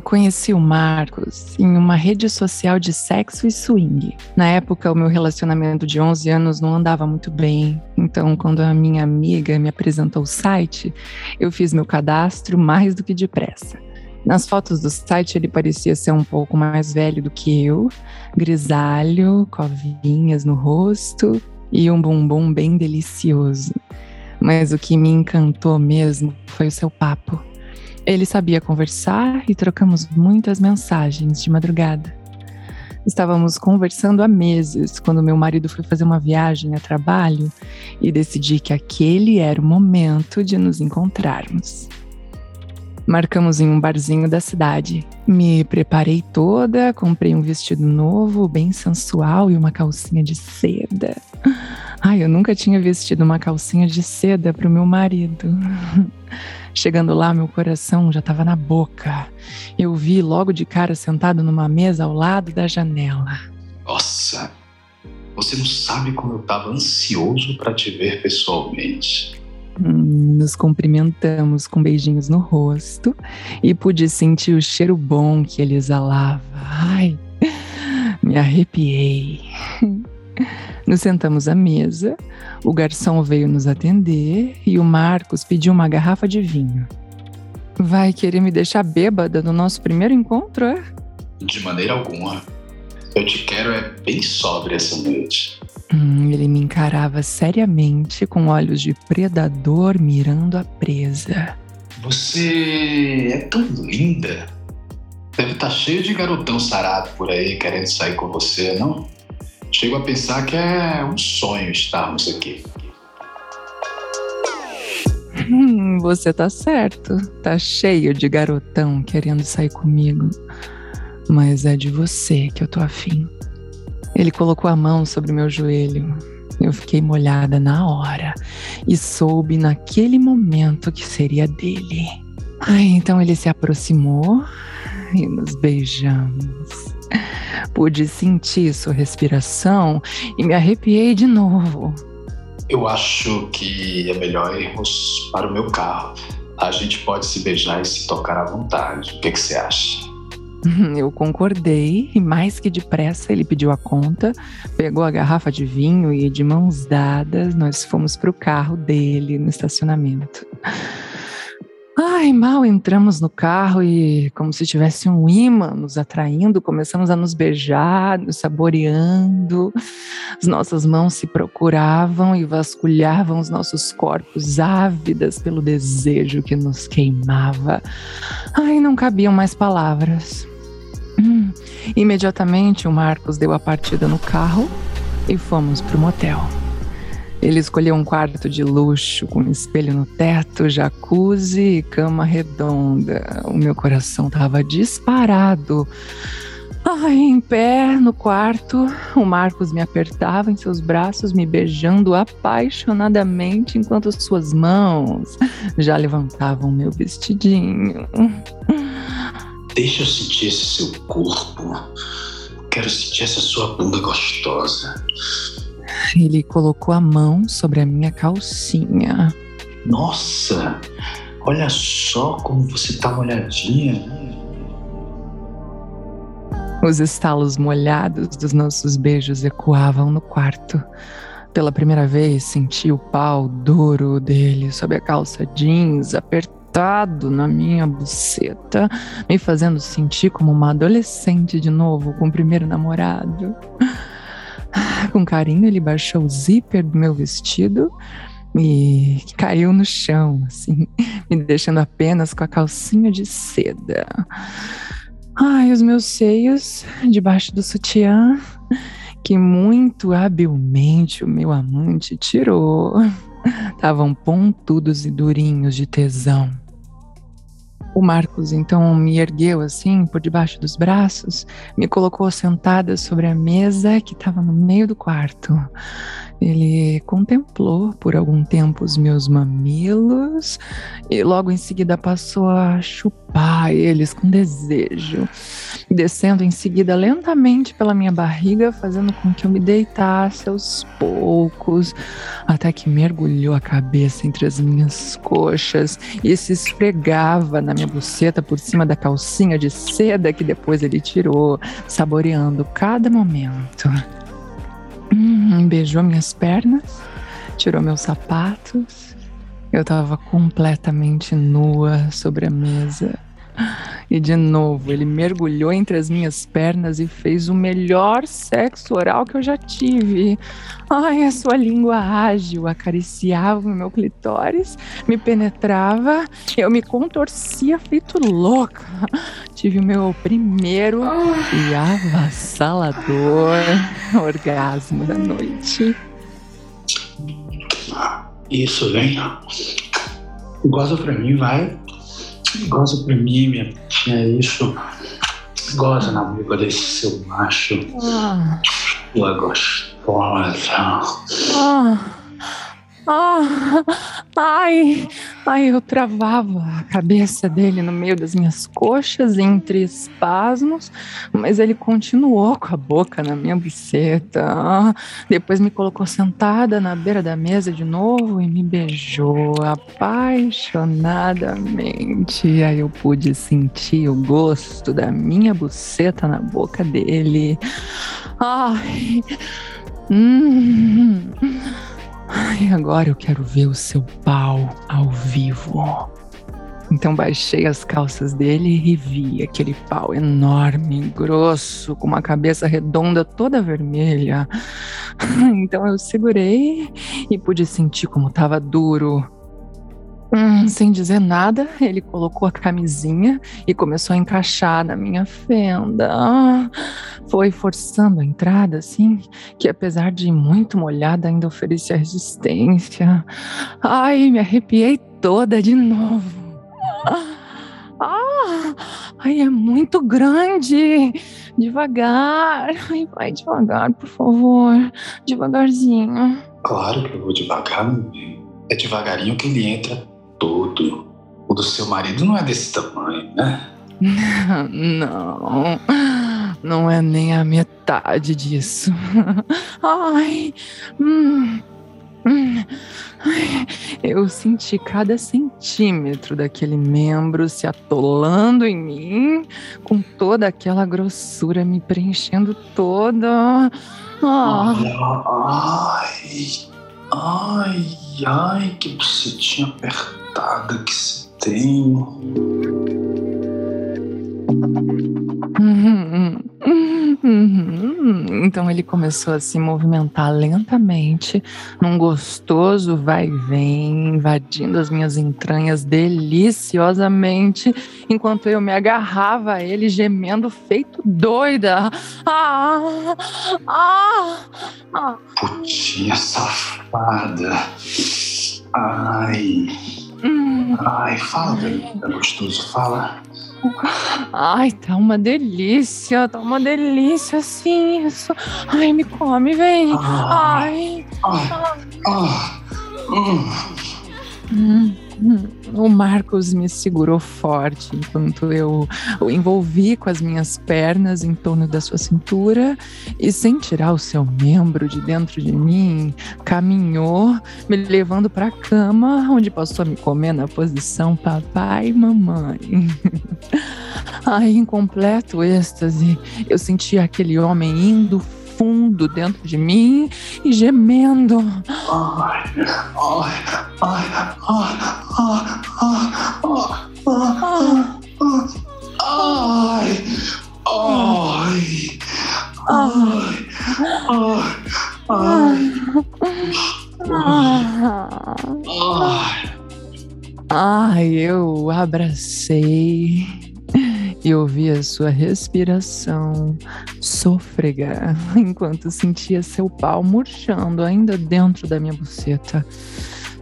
Conheci o Marcos em uma rede social de sexo e swing. Na época, o meu relacionamento de 11 anos não andava muito bem, então, quando a minha amiga me apresentou o site, eu fiz meu cadastro mais do que depressa. Nas fotos do site, ele parecia ser um pouco mais velho do que eu, grisalho, covinhas no rosto e um bumbum bem delicioso. Mas o que me encantou mesmo foi o seu papo. Ele sabia conversar e trocamos muitas mensagens de madrugada. Estávamos conversando há meses quando meu marido foi fazer uma viagem a trabalho e decidi que aquele era o momento de nos encontrarmos. Marcamos em um barzinho da cidade. Me preparei toda, comprei um vestido novo, bem sensual e uma calcinha de seda. Ai, eu nunca tinha vestido uma calcinha de seda para o meu marido. Chegando lá, meu coração já estava na boca. Eu vi logo de cara sentado numa mesa ao lado da janela. Nossa, você não sabe como eu estava ansioso para te ver pessoalmente. Hum, nos cumprimentamos com beijinhos no rosto e pude sentir o cheiro bom que ele exalava. Ai, me arrepiei. Nos sentamos à mesa, o garçom veio nos atender e o Marcos pediu uma garrafa de vinho. Vai querer me deixar bêbada no nosso primeiro encontro, é? De maneira alguma. Eu te quero é bem sobre essa noite. Hum, ele me encarava seriamente com olhos de predador mirando a presa. Você é tão linda. Deve estar tá cheio de garotão sarado por aí querendo sair com você, não? Chego a pensar que é um sonho estarmos aqui. Hum, você tá certo. Tá cheio de garotão querendo sair comigo. Mas é de você que eu tô afim. Ele colocou a mão sobre meu joelho. Eu fiquei molhada na hora e soube naquele momento que seria dele. Ai, então ele se aproximou e nos beijamos. Pude sentir sua respiração e me arrepiei de novo. Eu acho que é melhor irmos para o meu carro. A gente pode se beijar e se tocar à vontade. O que, que você acha? Eu concordei e, mais que depressa, ele pediu a conta, pegou a garrafa de vinho e, de mãos dadas, nós fomos para o carro dele no estacionamento. Ai, mal entramos no carro e, como se tivesse um imã nos atraindo, começamos a nos beijar, nos saboreando. As nossas mãos se procuravam e vasculhavam os nossos corpos, ávidas pelo desejo que nos queimava. Ai, não cabiam mais palavras. Hum. Imediatamente, o Marcos deu a partida no carro e fomos para o motel. Ele escolheu um quarto de luxo com espelho no teto, jacuzzi e cama redonda. O meu coração estava disparado. Ai, em pé no quarto, o Marcos me apertava em seus braços, me beijando apaixonadamente, enquanto suas mãos já levantavam meu vestidinho. Deixa eu sentir esse seu corpo. Quero sentir essa sua bunda gostosa. Ele colocou a mão sobre a minha calcinha. Nossa, olha só como você tá molhadinha. Os estalos molhados dos nossos beijos ecoavam no quarto. Pela primeira vez, senti o pau duro dele sob a calça jeans, apertado na minha buceta, me fazendo sentir como uma adolescente de novo com o primeiro namorado. Com carinho, ele baixou o zíper do meu vestido e caiu no chão, assim, me deixando apenas com a calcinha de seda. Ai, os meus seios debaixo do sutiã, que muito habilmente o meu amante tirou, estavam pontudos e durinhos de tesão. O Marcos então me ergueu assim por debaixo dos braços, me colocou sentada sobre a mesa que estava no meio do quarto. Ele contemplou por algum tempo os meus mamilos e logo em seguida passou a chupar eles com desejo, descendo em seguida lentamente pela minha barriga, fazendo com que eu me deitasse aos poucos, até que mergulhou a cabeça entre as minhas coxas e se esfregava na minha buceta por cima da calcinha de seda que depois ele tirou, saboreando cada momento. Hum, beijou minhas pernas, tirou meus sapatos. Eu estava completamente nua sobre a mesa. E de novo, ele mergulhou entre as minhas pernas e fez o melhor sexo oral que eu já tive. Ai, a sua língua ágil acariciava o meu clitóris, me penetrava, eu me contorcia feito louca. Tive o meu primeiro e avassalador orgasmo da noite. Isso, vem. Goza pra mim, vai. Goza pra mim, minha tinha isso. Goza na boca desse seu macho. Ah. Sua gostosa. Ah. Ah, ai, ai, eu travava a cabeça dele no meio das minhas coxas, entre espasmos, mas ele continuou com a boca na minha buceta. Depois me colocou sentada na beira da mesa de novo e me beijou apaixonadamente. Aí eu pude sentir o gosto da minha buceta na boca dele. Ai. Hum. Ai, agora eu quero ver o seu pau ao vivo. Então baixei as calças dele e vi aquele pau enorme, grosso, com uma cabeça redonda toda vermelha. Então eu segurei e pude sentir como estava duro. Hum, sem dizer nada, ele colocou a camisinha e começou a encaixar na minha fenda. Ah, foi forçando a entrada, assim, que apesar de muito molhada, ainda oferecia resistência. Ai, me arrepiei toda de novo. Ah, ai, é muito grande. Devagar. Ai, vai devagar, por favor. Devagarzinho. Claro que eu vou devagar, meu bem. É devagarinho que ele entra todo. O do seu marido não é desse tamanho, né? Não, não é nem a metade disso. Ai, hum, hum, ai, eu senti cada centímetro daquele membro se atolando em mim, com toda aquela grossura me preenchendo toda. Ah. Ai, ai, ai, que bucetinha apertada que você tem. Então ele começou a se movimentar lentamente, num gostoso vai e vem, invadindo as minhas entranhas deliciosamente, enquanto eu me agarrava a ele, gemendo feito doida. Ah, ah, ah. Putinha safada. Ai. Hum. Ai, fala, velho. É gostoso, fala. Ai, tá uma delícia, tá uma delícia, assim, isso. Ai, me come, vem. Ah, ai. Ah, ah, hum, hum. O Marcos me segurou forte enquanto eu o envolvi com as minhas pernas em torno da sua cintura e, sem tirar o seu membro de dentro de mim, caminhou, me levando para a cama, onde passou a me comer na posição papai e mamãe. Ai, em completo êxtase, eu sentia aquele homem indo fundo dentro de mim e gemendo. Ai, ai, eu abracei e ouvi a sua respiração sôfrega enquanto sentia seu pau murchando ainda dentro da minha buceta.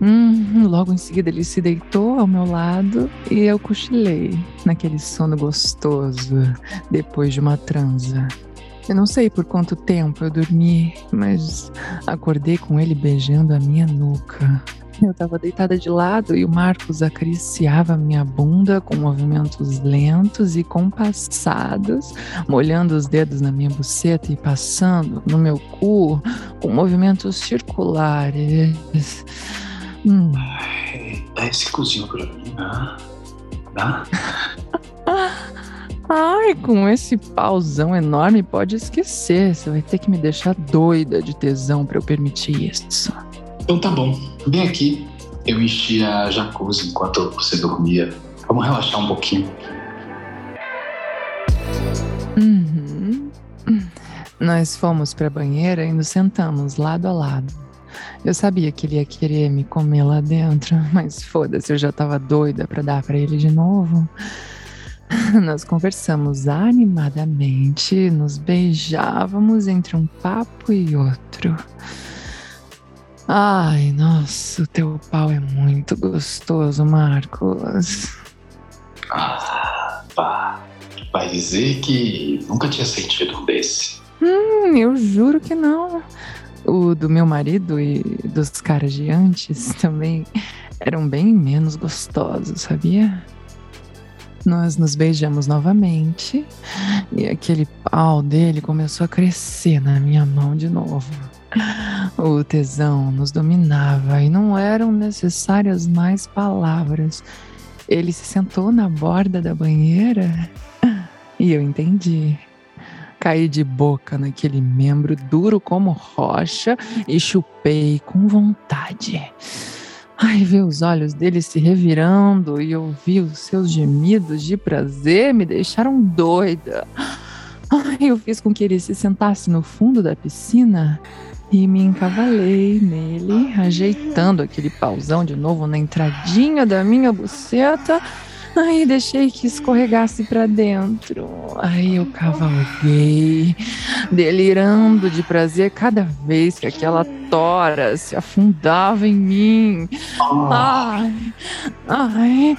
Hum, logo em seguida ele se deitou ao meu lado e eu cochilei naquele sono gostoso depois de uma transa. Eu não sei por quanto tempo eu dormi, mas acordei com ele beijando a minha nuca. Eu estava deitada de lado e o Marcos acariciava minha bunda com movimentos lentos e compassados, molhando os dedos na minha buceta e passando no meu cu com movimentos circulares. Hum. Ai, dá esse cozinho pra mim, né? Dá? Ai, com esse pauzão enorme, pode esquecer. Você vai ter que me deixar doida de tesão para eu permitir isso. Então tá bom, vem aqui. Eu enchi a jacuzzi enquanto você dormia. Vamos relaxar um pouquinho. Uhum. Nós fomos pra banheira e nos sentamos lado a lado. Eu sabia que ele ia querer me comer lá dentro, mas foda-se, eu já tava doida pra dar pra ele de novo. Nós conversamos animadamente, nos beijávamos entre um papo e outro. Ai, nossa, o teu pau é muito gostoso, Marcos. Ah, pá. Vai dizer que nunca tinha sentido um desse. Hum, eu juro que não. O do meu marido e dos caras de antes também eram bem menos gostosos, sabia? Nós nos beijamos novamente e aquele pau dele começou a crescer na minha mão de novo. O tesão nos dominava e não eram necessárias mais palavras. Ele se sentou na borda da banheira e eu entendi. Caí de boca naquele membro duro como rocha e chupei com vontade. Ai, ver os olhos dele se revirando e ouvir os seus gemidos de prazer me deixaram doida. Ai, eu fiz com que ele se sentasse no fundo da piscina e me encavalei nele, ajeitando aquele pauzão de novo na entradinha da minha buceta. Aí deixei que escorregasse para dentro. Aí eu cavalguei, delirando de prazer cada vez que aquela tora se afundava em mim. Ai, ai,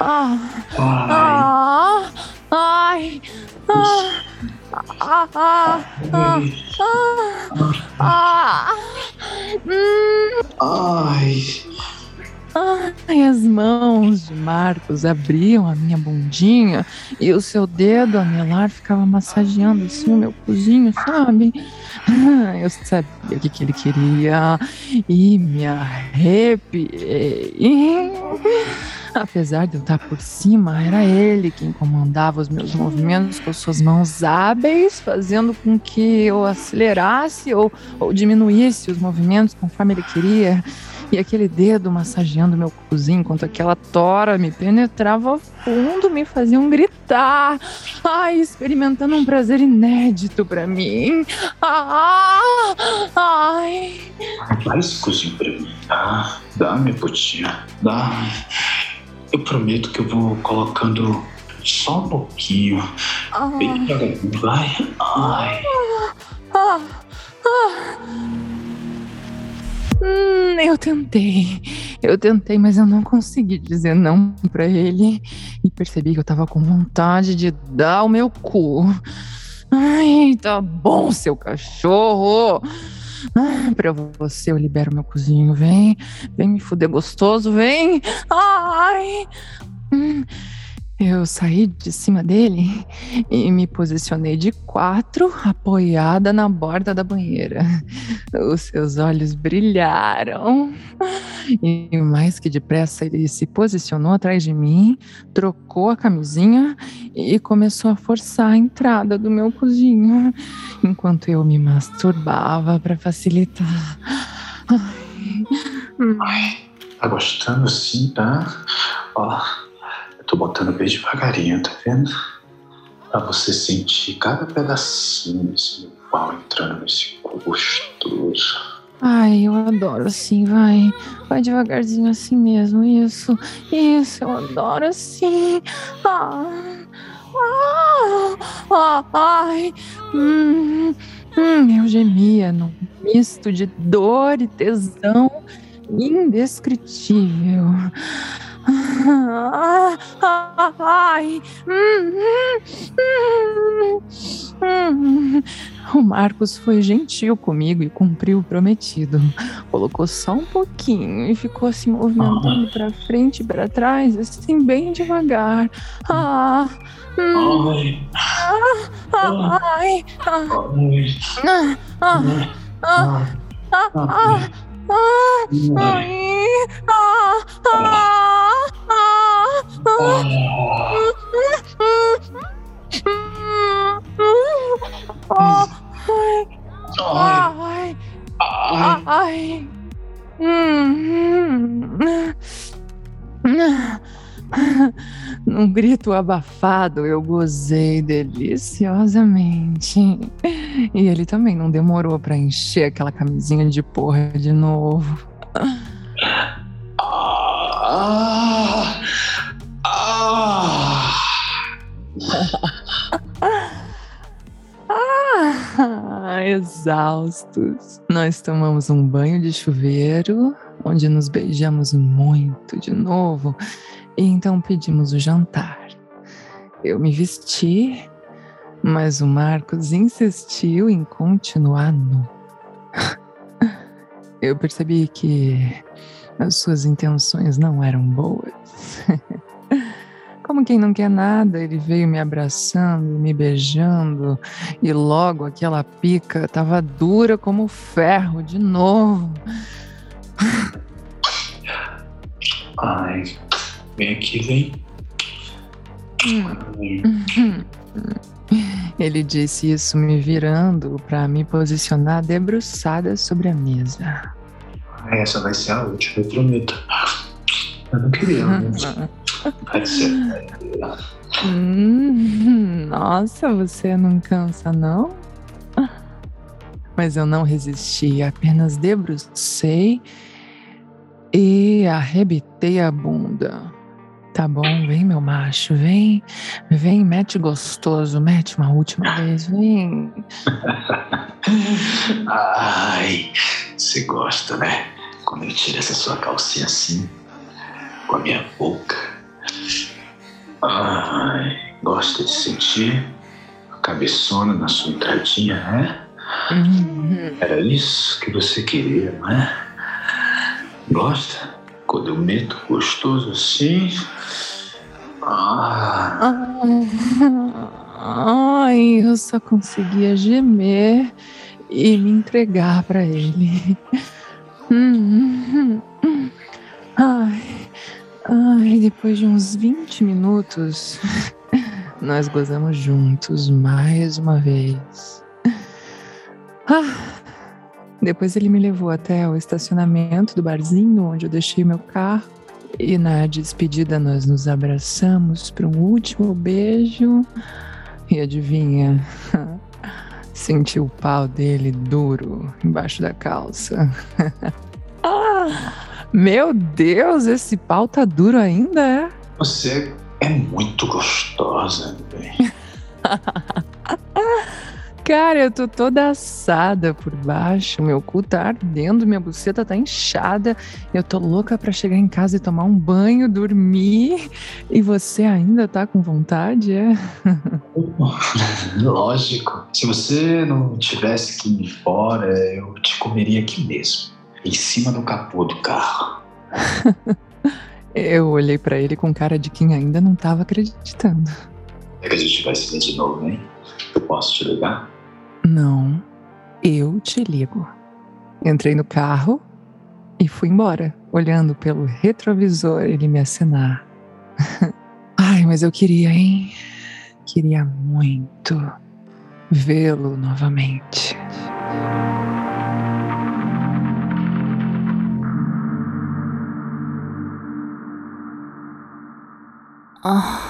ai, ai, ai, ai. Ah, ah, ah, ah, Ai. Ai, as mãos de Marcos abriam a minha bundinha e o seu dedo anelar ficava massageando assim o meu cozinho, sabe? Eu sabia o que, que ele queria e me arrepiei. Apesar de eu estar por cima, era ele quem comandava os meus movimentos com suas mãos hábeis, fazendo com que eu acelerasse ou, ou diminuísse os movimentos conforme ele queria. E aquele dedo massageando meu cozinho enquanto aquela tora me penetrava fundo, me faziam gritar. Ai, experimentando um prazer inédito para mim. Ah, ai. Dá esse cozinho pra mim, tá? Dá, minha putinha. Dá. Eu prometo que eu vou colocando só um pouquinho. Ah. Bem devagarinho, vai. Ai. Ah. Ah. Hum, eu tentei. Eu tentei, mas eu não consegui dizer não para ele. E percebi que eu tava com vontade de dar o meu cu. Ai, tá bom, seu cachorro. Ah, pra você eu libero meu cozinho. Vem, vem me fuder gostoso, vem. Ai. Hum. Eu saí de cima dele e me posicionei de quatro, apoiada na borda da banheira. Os seus olhos brilharam. E mais que depressa ele se posicionou atrás de mim, trocou a camisinha e começou a forçar a entrada do meu cozinho, enquanto eu me masturbava para facilitar. Ai. Ai, tá gostando sim, tá? Ó. Tô botando bem devagarinho, tá vendo? Pra você sentir cada pedacinho desse meu pau entrando nesse cu gostoso. Ai, eu adoro assim, vai. Vai devagarzinho assim mesmo. Isso, isso, eu adoro assim. Ah, ah, ah, ai. Hum, hum, eu gemia num misto de dor e tesão indescritível. Ai, o Marcos foi gentil comigo e cumpriu o prometido. Colocou só um pouquinho e ficou se movimentando ah. para frente e para trás, assim, bem devagar. Ah, Ai. Ai. Ai. Num grito abafado, eu gozei deliciosamente. E ele também não demorou para encher aquela camisinha de porra de novo. Ah, ah. ah, exaustos. Nós tomamos um banho de chuveiro, onde nos beijamos muito de novo e então pedimos o jantar. Eu me vesti, mas o Marcos insistiu em continuar nu. Eu percebi que as suas intenções não eram boas. Como quem não quer nada, ele veio me abraçando, me beijando, e logo aquela pica estava dura como ferro de novo. Ai, Vem aqui, vem. Ele disse isso me virando para me posicionar debruçada sobre a mesa. Essa vai ser a última, eu prometo. Eu não queria, mas vai ser. Hum, nossa, você não cansa, não? Mas eu não resisti, apenas debrucei e arrebitei a bunda. Tá bom, vem meu macho, vem, vem, mete gostoso, mete uma última vez, vem. Ai, você gosta, né? Quando eu tiro essa sua calcinha assim, com a minha boca. Ai, gosta de sentir a cabeçona na sua entradinha, né? Uhum. Era isso que você queria, não é? Gosta? Eu meto gostoso assim. Ah. Ai, eu só conseguia gemer e me entregar para ele. Ai, ai, depois de uns 20 minutos, nós gozamos juntos mais uma vez. Ah. Depois ele me levou até o estacionamento do barzinho onde eu deixei meu carro. E na despedida nós nos abraçamos para um último beijo. E adivinha? Senti o pau dele duro embaixo da calça. ah, meu Deus, esse pau tá duro ainda, é? Você é muito gostosa, bem. Cara, eu tô toda assada por baixo, meu cu tá ardendo, minha buceta tá inchada. Eu tô louca para chegar em casa e tomar um banho, dormir. E você ainda tá com vontade, é? Lógico. Se você não tivesse que ir fora, eu te comeria aqui mesmo, em cima do capô do carro. eu olhei para ele com cara de quem ainda não tava acreditando. É que a gente vai se ver de novo, hein? Eu posso te ligar? Não, eu te ligo. Entrei no carro e fui embora, olhando pelo retrovisor ele me acenar. Ai, mas eu queria, hein? Queria muito vê-lo novamente. Ah.